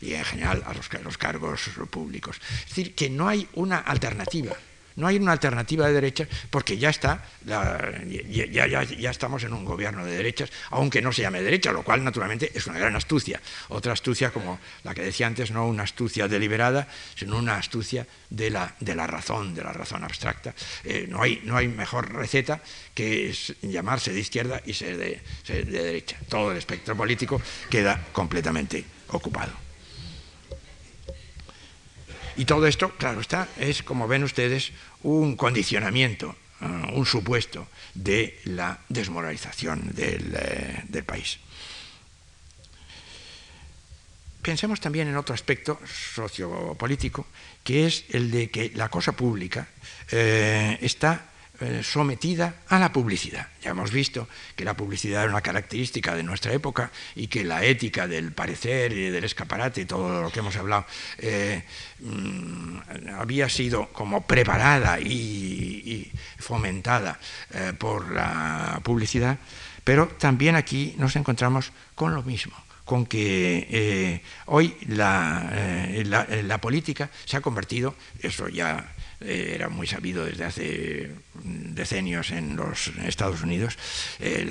Y en general a los, los cargos públicos. Es decir, que no hay una alternativa No hay una alternativa de derechas porque ya está, ya, estamos en un gobierno de derechas, aunque no se llame derecha, lo cual naturalmente es una gran astucia. Otra astucia como la que decía antes, no una astucia deliberada, sino una astucia de la, de la razón, de la razón abstracta. Eh, no, hay, no hay mejor receta que llamarse de izquierda y ser de, ser de derecha. Todo el espectro político queda completamente ocupado. Y todo esto, claro está, es, como ven ustedes, un condicionamiento, eh, un supuesto de la desmoralización eh, del, país. Pensemos también en otro aspecto sociopolítico, que es el de que la cosa pública eh, está eh, sometida a la publicidad. Ya hemos visto que la publicidad era una característica de nuestra época y que la ética del parecer y del escaparate, y todo lo que hemos hablado, eh, mm, había sido como preparada y, fomentada eh, por la publicidad, pero también aquí nos encontramos con lo mismo con que hoy la, política se ha convertido, eso ya era muy sabido desde hace decenios en los Estados Unidos, eh,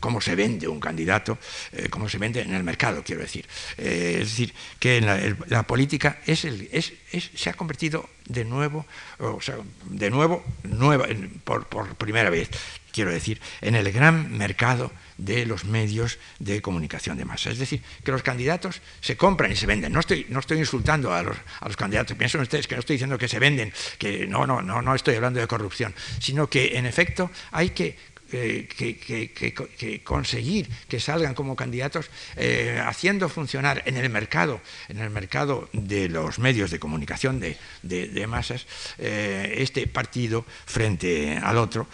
cómo se vende un candidato, eh, cómo se vende en el mercado, quiero decir. es decir, que la, política se ha convertido de nuevo, o sea, de nuevo, nueva, por primera vez, quiero decir, en el gran mercado de los medios de comunicación de masa. Es decir, que los candidatos se compran y se venden. No estoy, no estoy insultando a los, candidatos, piensen ustedes que no estoy diciendo que se venden, que no, no, no, no estoy hablando de corrupción, sino que en efecto hay que que, conseguir que salgan como candidatos eh, haciendo funcionar en el mercado, en el mercado de los medios de comunicación de, de, masas, eh, este partido frente al otro.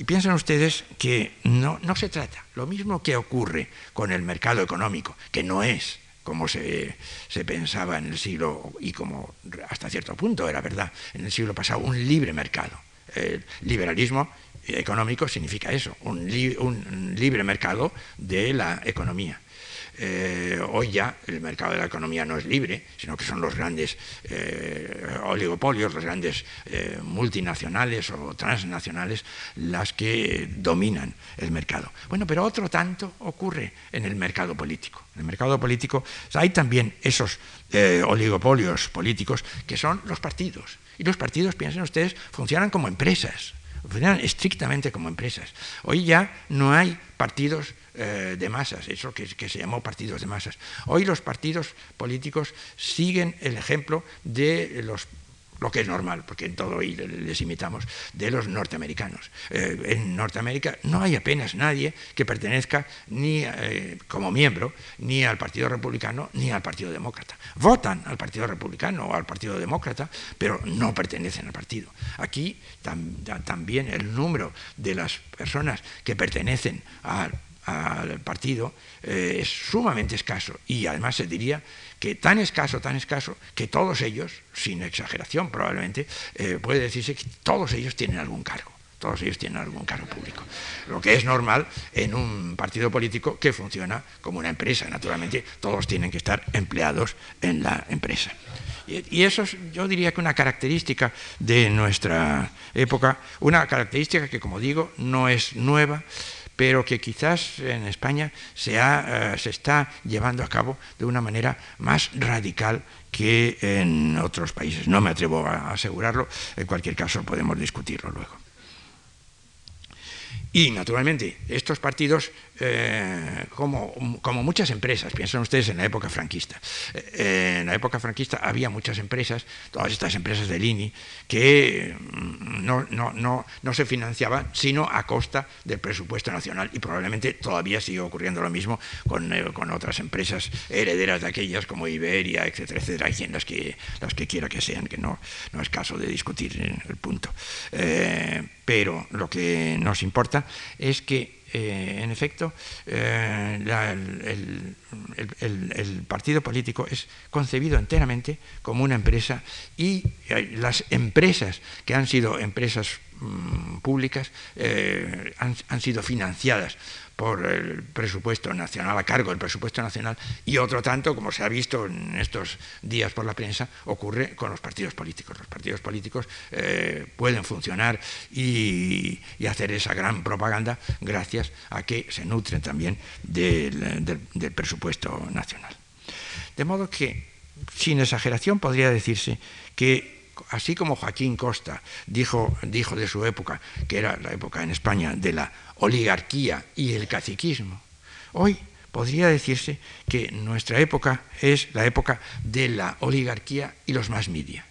Y piensen ustedes que no, se trata, lo mismo que ocurre con el mercado económico, que no es como se, pensaba en el siglo, y como hasta cierto punto era verdad, en el siglo pasado, un libre mercado. El liberalismo económico significa eso, un libre mercado de la economía. Eh, hoy ya el mercado de la economía no es libre, sino que son los grandes eh, oligopolios, los grandes eh, multinacionales o transnacionales las que dominan el mercado. Bueno, pero otro tanto ocurre en el mercado político. En el mercado político hay también esos oligopolios políticos que son los partidos. Y los partidos, piensen ustedes, funcionan como empresas funcionan estrictamente como empresas. Hoy ya no hay partidos eh, de masas, eso que, se llamó partidos de masas. Hoy los partidos políticos siguen el ejemplo de los lo que es normal, porque en todo hoy les imitamos, de los norteamericanos. Eh, en Norteamérica no hay apenas nadie que pertenezca ni eh, como miembro ni al Partido Republicano ni al Partido Demócrata. Votan al Partido Republicano o al Partido Demócrata, pero no pertenecen al partido. Aquí también el número de las personas que pertenecen al al partido eh, es sumamente escaso y además se diría que tan escaso, tan escaso, que todos ellos, sin exageración probablemente, eh, puede decirse que todos ellos tienen algún cargo. Todos ellos tienen algún cargo público. Lo que es normal en un partido político que funciona como una empresa. Naturalmente, todos tienen que estar empleados en la empresa. Y eso es, yo diría que una característica de nuestra época, una característica que, como digo, no es nueva, pero que quizás en España se, eh, se está llevando a cabo de una manera más radical que en otros países. No me atrevo a asegurarlo, en cualquier caso podemos discutirlo luego. Y naturalmente, estos partidos, eh, como, muchas empresas, piensan ustedes en la época franquista. Eh, en la época franquista había muchas empresas, todas estas empresas del INI, que mm, no, se financiaban sino a costa del presupuesto nacional. Y probablemente todavía sigue ocurriendo lo mismo con, eh, otras empresas herederas de aquellas como Iberia, etcétera, etcétera, y las que, las que quiera que sean, que no es caso de discutir el punto pero lo que nos importa es que, eh, en efecto, eh, el, partido político es concebido enteramente como una empresa y las empresas que han sido empresas mm, públicas eh, han, sido financiadas por el presupuesto nacional, a cargo del presupuesto nacional, y otro tanto, como se ha visto en estos días por la prensa, ocurre con los partidos políticos. Los partidos políticos eh, pueden funcionar y, hacer esa gran propaganda gracias a que se nutren también del presupuesto nacional. De modo que, sin exageración, podría decirse que así como Joaquín Costa dijo, dijo de su época, que era la época en España de la oligarquía y el caciquismo, hoy podría decirse que nuestra época es la época de la oligarquía y los más media.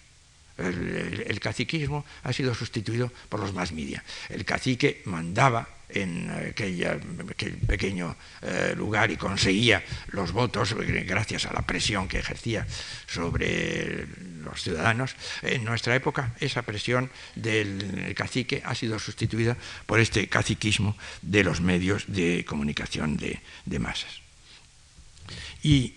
el, caciquismo ha sido sustituido por los más media. El cacique mandaba en aquel pequeño eh, lugar y conseguía los votos gracias a la presión que ejercía sobre los ciudadanos. En nuestra época esa presión del cacique ha sido sustituida por este caciquismo de los medios de comunicación de, masas. Y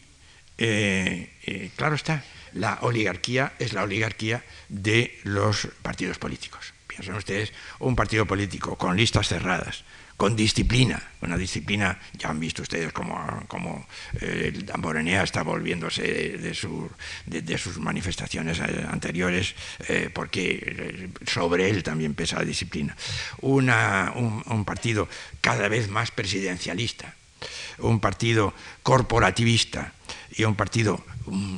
eh, eh, claro está, la oligarquía es la oligarquía de los partidos políticos. Piensen ustedes un partido político con listas cerradas, con disciplina, una disciplina, ya han visto ustedes cómo, eh, el Damborenea está volviéndose de, sus manifestaciones eh, anteriores, eh, porque sobre él también pesa la disciplina. un partido cada vez más presidencialista, un partido corporativista y un partido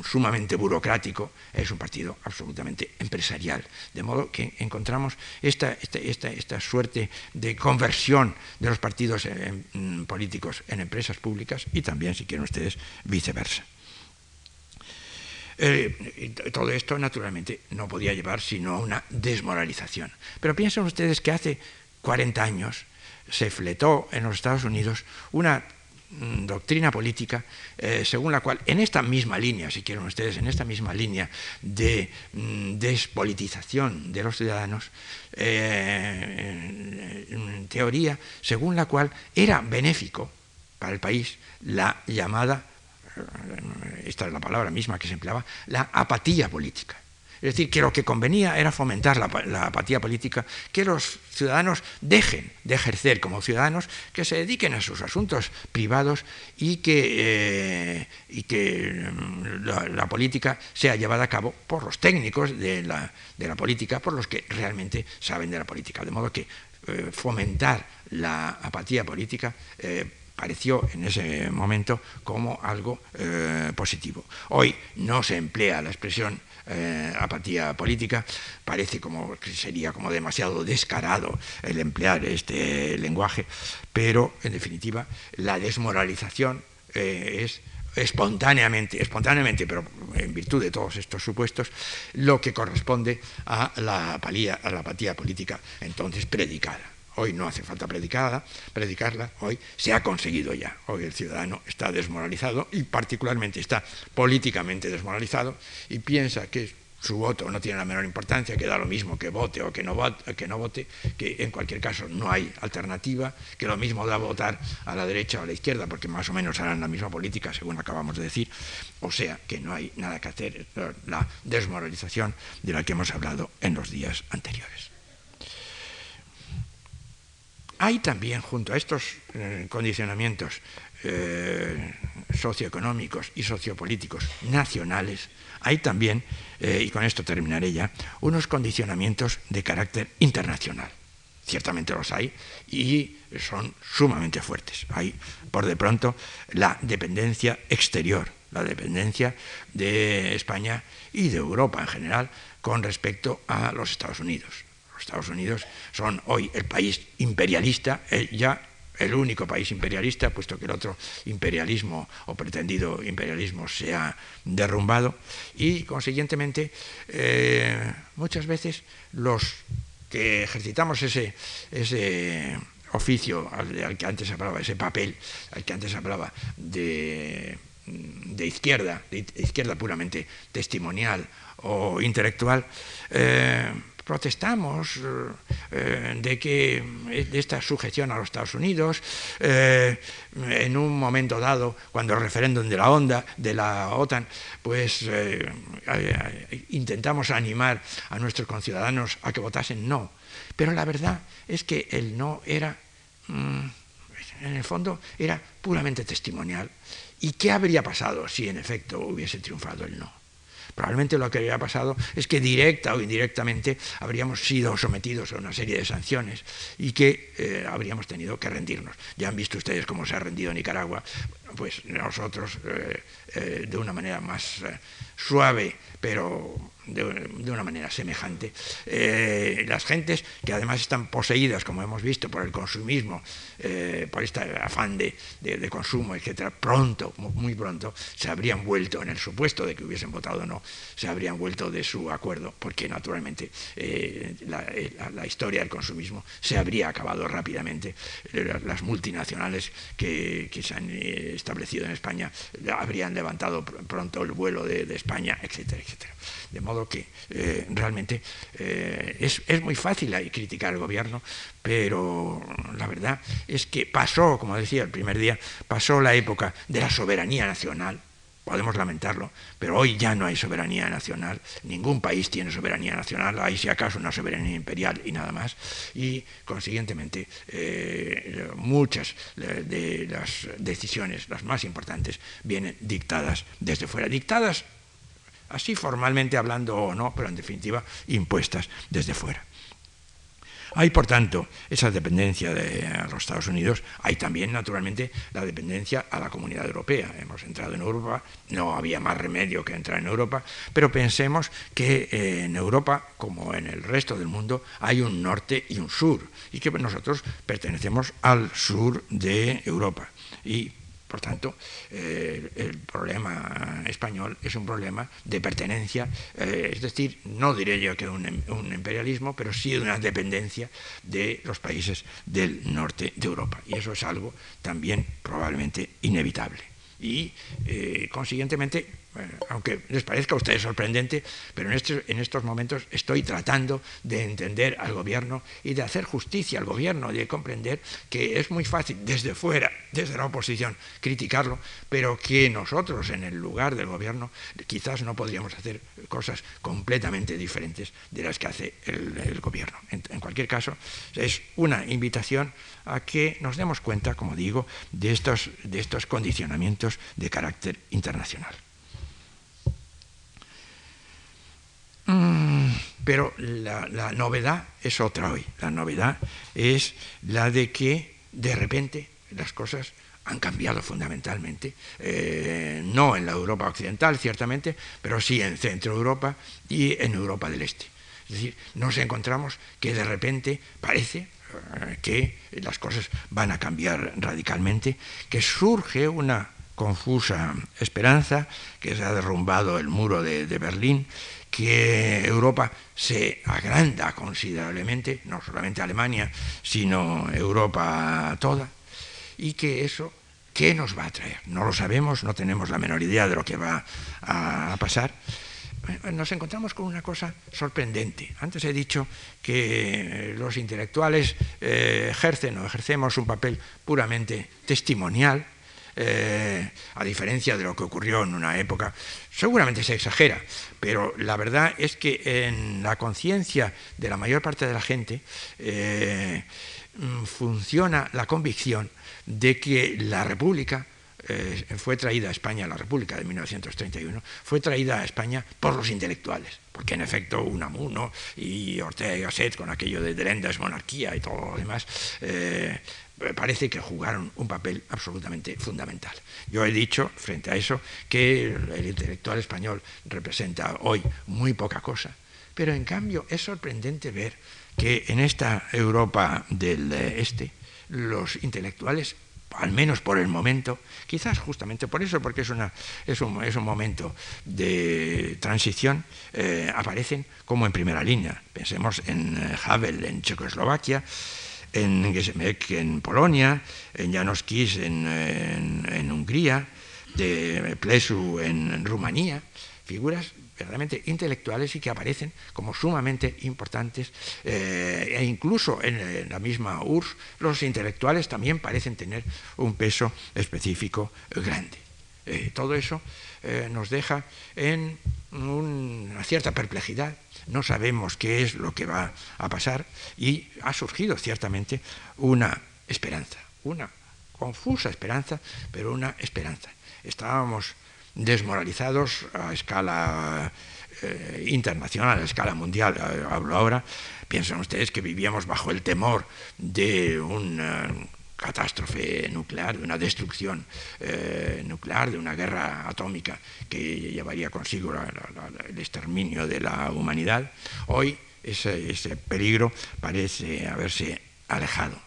sumamente burocrático, es un partido absolutamente empresarial. De modo que encontramos esta, suerte de conversión de los partidos políticos en empresas públicas y también, si quieren ustedes, viceversa. Eh, todo esto, naturalmente, no podía llevar sino a una desmoralización. Pero piensen ustedes que hace 40 años se fletó en los Estados Unidos una Mm, doctrina política eh, según la cual, en esta misma línea, si quieren ustedes, en esta misma línea de mm, despolitización de los ciudadanos, eh, teoría, según la cual era benéfico para el país la llamada, eh, esta es la palabra misma que se empleaba, la apatía política. Es decir, que lo que convenía era fomentar la, apatía política, que los ciudadanos dejen de ejercer como ciudadanos, que se dediquen a sus asuntos privados y que, eh, que mm, la, política sea llevada a cabo por los técnicos de la, política, por los que realmente saben de la política. De modo que eh, fomentar la apatía política eh, pareció en ese momento como algo positivo. Hoy no se emplea la expresión eh, apatía política, parece como que sería como demasiado descarado el emplear este lenguaje, pero en definitiva la desmoralización eh, es espontáneamente, espontáneamente, pero en virtud de todos estos supuestos, lo que corresponde a la, a la apatía política entonces predicada. Hoy no hace falta predicarla, predicarla, hoy se ha conseguido ya. Hoy el ciudadano está desmoralizado y particularmente está políticamente desmoralizado y piensa que su voto no tiene la menor importancia, que da lo mismo que vote o que no vote, que no vote, que en cualquier caso no hay alternativa, que lo mismo da votar a la derecha o a la izquierda, porque más o menos harán la misma política, según acabamos de decir, o sea que no hay nada que hacer, la desmoralización de la que hemos hablado en los días anteriores. Hay también, junto a estos eh, condicionamientos eh, socioeconómicos y sociopolíticos nacionales, hay también, eh, y con esto terminaré ya, unos condicionamientos de carácter internacional. Ciertamente los hay y son sumamente fuertes. Hay, por de pronto, la dependencia exterior, la dependencia de España y de Europa en general con respecto a los Estados Unidos. Estados Unidos son hoy el país imperialista, eh, ya el único país imperialista, puesto que el otro imperialismo o pretendido imperialismo se ha derrumbado, y consiguientemente eh, muchas veces los que ejercitamos ese, ese oficio al, que antes hablaba, ese papel al que antes hablaba de, izquierda, de izquierda puramente testimonial o intelectual, eh, protestamos eh, de que de esta sujeción a los Estados Unidos eh, en un momento dado cuando el referéndum de la onda de la OTAN pues eh, intentamos animar a nuestros conciudadanos a que votasen no. Pero la verdad es que el no era mm, en el fondo era puramente testimonial. Y qué habría pasado si en efecto hubiese triunfado el no Probablemente lo que habría pasado es que directa o indirectamente habríamos sido sometidos a una serie de sanciones y que eh, habríamos tenido que rendirnos. Ya han visto ustedes cómo se ha rendido Nicaragua, pues nosotros eh, eh, de una manera más suave, pero de, una manera semejante. Eh, las gentes que además están poseídas, como hemos visto, por el consumismo, eh, por este afán de, consumo, etcétera, pronto, muy pronto, se habrían vuelto, en el supuesto de que hubiesen votado o no, se habrían vuelto de su acuerdo, porque naturalmente eh, la, historia del consumismo se habría acabado rápidamente. Las multinacionales que, se han establecido en España habrían levantado pronto el vuelo de, de España, etcétera, etcétera. De modo que eh, realmente eh, es, muy fácil criticar al gobierno, pero la verdad es que pasó, como decía el primer día, pasó la época de la soberanía nacional. Podemos lamentarlo, pero hoy ya no hay soberanía nacional, ningún país tiene soberanía nacional, hay si acaso una soberanía imperial y nada más, y consiguientemente eh, muchas de las decisiones, las más importantes, vienen dictadas desde fuera, dictadas así formalmente hablando o no, pero en definitiva impuestas desde fuera. Hay, por tanto, esa dependencia de los Estados Unidos, hay también, naturalmente, la dependencia a la comunidad europea. Hemos entrado en Europa, no había más remedio que entrar en Europa, pero pensemos que eh, en Europa, como en el resto del mundo, hay un norte y un sur, y que nosotros pertenecemos al sur de Europa. Por tanto, eh, el problema español es un problema de pertenencia, eh, es decir, no diré yo que un, un, imperialismo, pero sí de una dependencia de los países del norte de Europa. Y eso es algo también probablemente inevitable. Y, eh, consiguientemente, aunque les parezca a ustedes sorprendente, pero en, estos momentos estoy tratando de entender al gobierno y de hacer justicia al gobierno, de comprender que es muy fácil desde fuera, desde la oposición, criticarlo, pero que nosotros en el lugar del gobierno quizás no podríamos hacer cosas completamente diferentes de las que hace el, gobierno. En, cualquier caso, es una invitación a que nos demos cuenta, como digo, de estos, de estos condicionamientos de carácter internacional. Pero la, novedad es otra hoy. La novedad es la de que de repente las cosas han cambiado fundamentalmente, eh, no en la Europa occidental, ciertamente, pero sí en Centro Europa y en Europa del Este. Es decir, nos encontramos que de repente parece eh, que las cosas van a cambiar radicalmente, que surge una confusa esperanza, que se ha derrumbado el muro de Berlín, que Europa se agranda considerablemente, no solamente Alemania, sino Europa toda, y que eso, ¿qué nos va a traer? No lo sabemos, no tenemos la menor idea de lo que va a pasar. Nos encontramos con una cosa sorprendente. Antes he dicho que los intelectuales eh, ejercen o ejercemos un papel puramente testimonial, eh, a diferencia de lo que ocurrió en una época, seguramente se exagera, pero la verdad es que en la conciencia de la mayor parte de la gente eh, mm, funciona la convicción de que la República eh, fue traída a España, la República de 1931, fue traída a España por los intelectuales, porque en efecto Unamuno y Ortega y Gasset con aquello de Drendas, monarquía y todo lo demás, parece que jugaron un papel absolutamente fundamental. Yo he dicho, frente a eso, que el intelectual español representa hoy muy poca cosa, pero en cambio es sorprendente ver que en esta Europa del Este los intelectuales al menos por el momento, quizás justamente por eso, porque es, una, es, un, es un momento de transición, eh, aparecen como en primera línea. Pensemos en eh, Havel en Checoslovaquia, en Gesemek en Polonia, en Janos en, en, Hungría, de Plesu en Rumanía, figuras verdaderamente intelectuales y que aparecen como sumamente importantes eh, e incluso en, la misma URSS los intelectuales también parecen tener un peso específico grande. Eh, todo eso eh, nos deja en una cierta perplejidad, no sabemos qué es lo que va a pasar y ha surgido ciertamente una esperanza, una confusa esperanza, pero una esperanza. Estábamos desmoralizados a escala eh, internacional, a escala mundial, eh, hablo ahora, piensan ustedes que vivíamos bajo el temor de una catástrofe nuclear, de una destrucción eh, nuclear, de una guerra atómica que llevaría consigo el exterminio de la humanidad. Hoy ese peligro parece haberse alejado.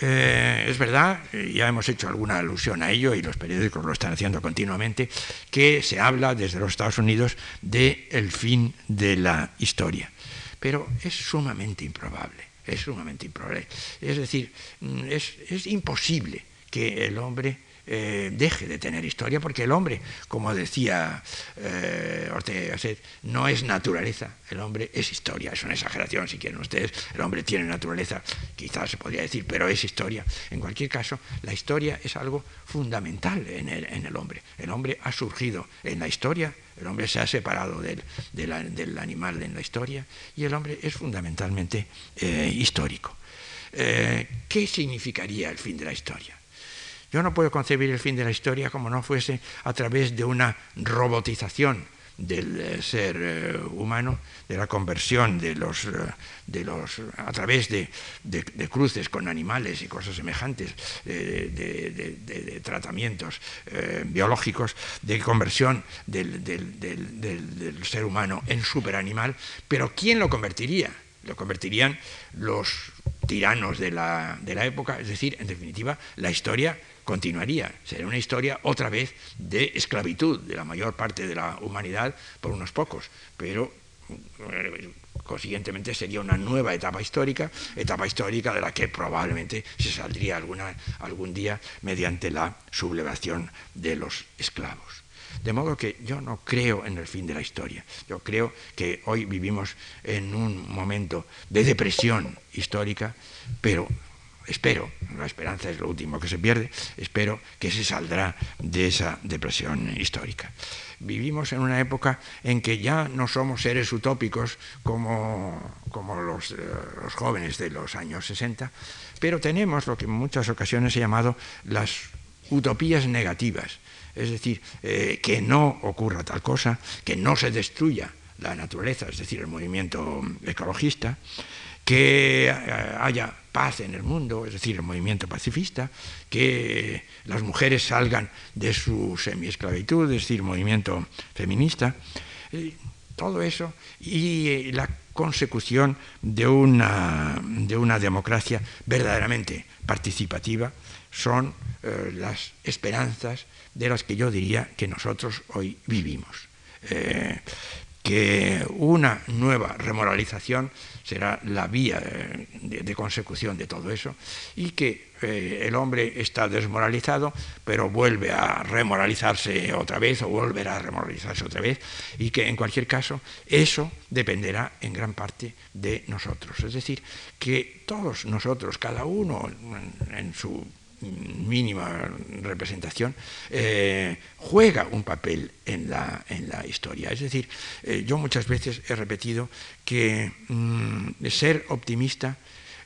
Eh, es verdad, ya hemos hecho alguna alusión a ello y los periódicos lo están haciendo continuamente, que se habla desde los Estados Unidos de el fin de la historia. Pero es sumamente improbable, es sumamente improbable. Es decir, mm, es, es imposible que el hombre eh, deje de tener historia, porque el hombre, como decía eh, Ortega Gasset, no es naturaleza, el hombre es historia, es una exageración si quieren ustedes, el hombre tiene naturaleza, quizás se podría decir, pero es historia. En cualquier caso, la historia es algo fundamental en el, hombre. El hombre ha surgido en la historia, el hombre se ha separado del, animal en la historia y el hombre es fundamentalmente eh, histórico. ¿Qué significaría el fin de la historia? Yo no puedo concebir el fin de la historia como no fuese a través de una robotización del eh, ser eh, humano, de la conversión de los, eh, de los a través de, cruces con animales y cosas semejantes, de, tratamientos biológicos, de conversión del, del, ser humano en superanimal, pero ¿quién lo convertiría? Lo convertirían los tiranos de la, de la época, es decir, en definitiva, la historia continuaría. Sería una historia otra vez de esclavitud de la mayor parte de la humanidad por unos pocos, pero eh, consiguientemente sería una nueva etapa histórica, etapa histórica de la que probablemente se saldría alguna, algún día mediante la sublevación de los esclavos. De modo que yo no creo en el fin de la historia. Yo creo que hoy vivimos en un momento de depresión histórica, pero espero, la esperanza es lo último que se pierde, espero que se saldrá de esa depresión histórica. Vivimos en una época en que ya no somos seres utópicos como, como los, eh, los jóvenes de los años 60, pero tenemos lo que en muchas ocasiones ha llamado las utopías negativas, es decir, eh, que no ocurra tal cosa, que no se destruya la naturaleza, es decir, el movimiento ecologista, que eh, haya paz en el mundo, es decir, el movimiento pacifista, que las mujeres salgan de su semiesclavitud, es decir, movimiento feminista, eh, todo eso y eh, la consecución de una, de una democracia verdaderamente participativa son las esperanzas de las que yo diría que nosotros hoy vivimos. que una nueva remoralización será la vía de, consecución de todo eso, y que eh, el hombre está desmoralizado, pero vuelve a remoralizarse otra vez o volverá a remoralizarse otra vez, y que en cualquier caso eso dependerá en gran parte de nosotros. Es decir, que todos nosotros, cada uno en su mínima representación, eh, juega un papel en la, en la historia. Es decir, eh, yo muchas veces he repetido que mm, ser optimista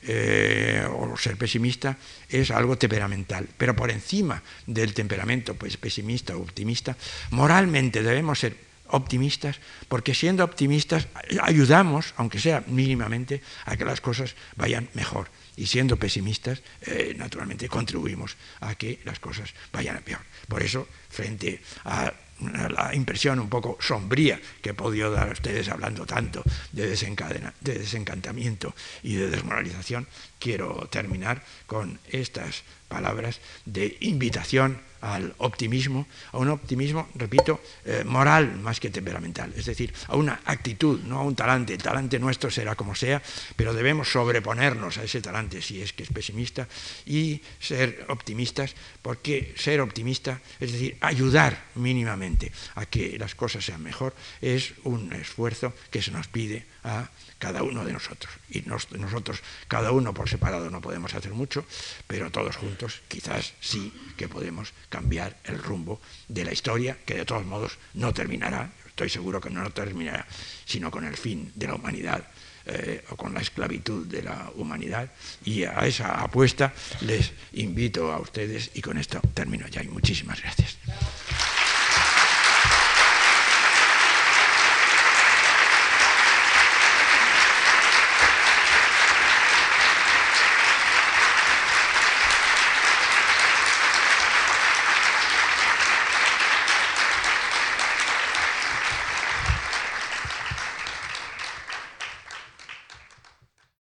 eh, o ser pesimista es algo temperamental, pero por encima del temperamento pues, pesimista o optimista, moralmente debemos ser optimistas, porque siendo optimistas ayudamos, aunque sea mínimamente, a que las cosas vayan mejor y siendo pesimistas, eh, naturalmente contribuimos a que las cosas vayan a peor. Por eso, frente a la impresión un poco sombría que he podido dar a ustedes hablando tanto de, de desencantamiento y de desmoralización, quiero terminar con estas palabras de invitación al optimismo, a un optimismo, repito, eh, moral más que temperamental, es decir, a una actitud, no a un talante. El talante nuestro será como sea, pero debemos sobreponernos a ese talante si es que es pesimista y ser optimistas, porque ser optimista, es decir, ayudar mínimamente a que las cosas sean mejor, es un esfuerzo que se nos pide a cada uno de nosotros. Y nosotros, cada uno por separado, no podemos hacer mucho, pero todos juntos quizás sí que podemos cambiar el rumbo de la historia, que de todos modos no terminará, estoy seguro que no terminará, sino con el fin de la humanidad eh, o con la esclavitud de la humanidad. Y a esa apuesta les invito a ustedes y con esto termino ya. Y muchísimas gracias.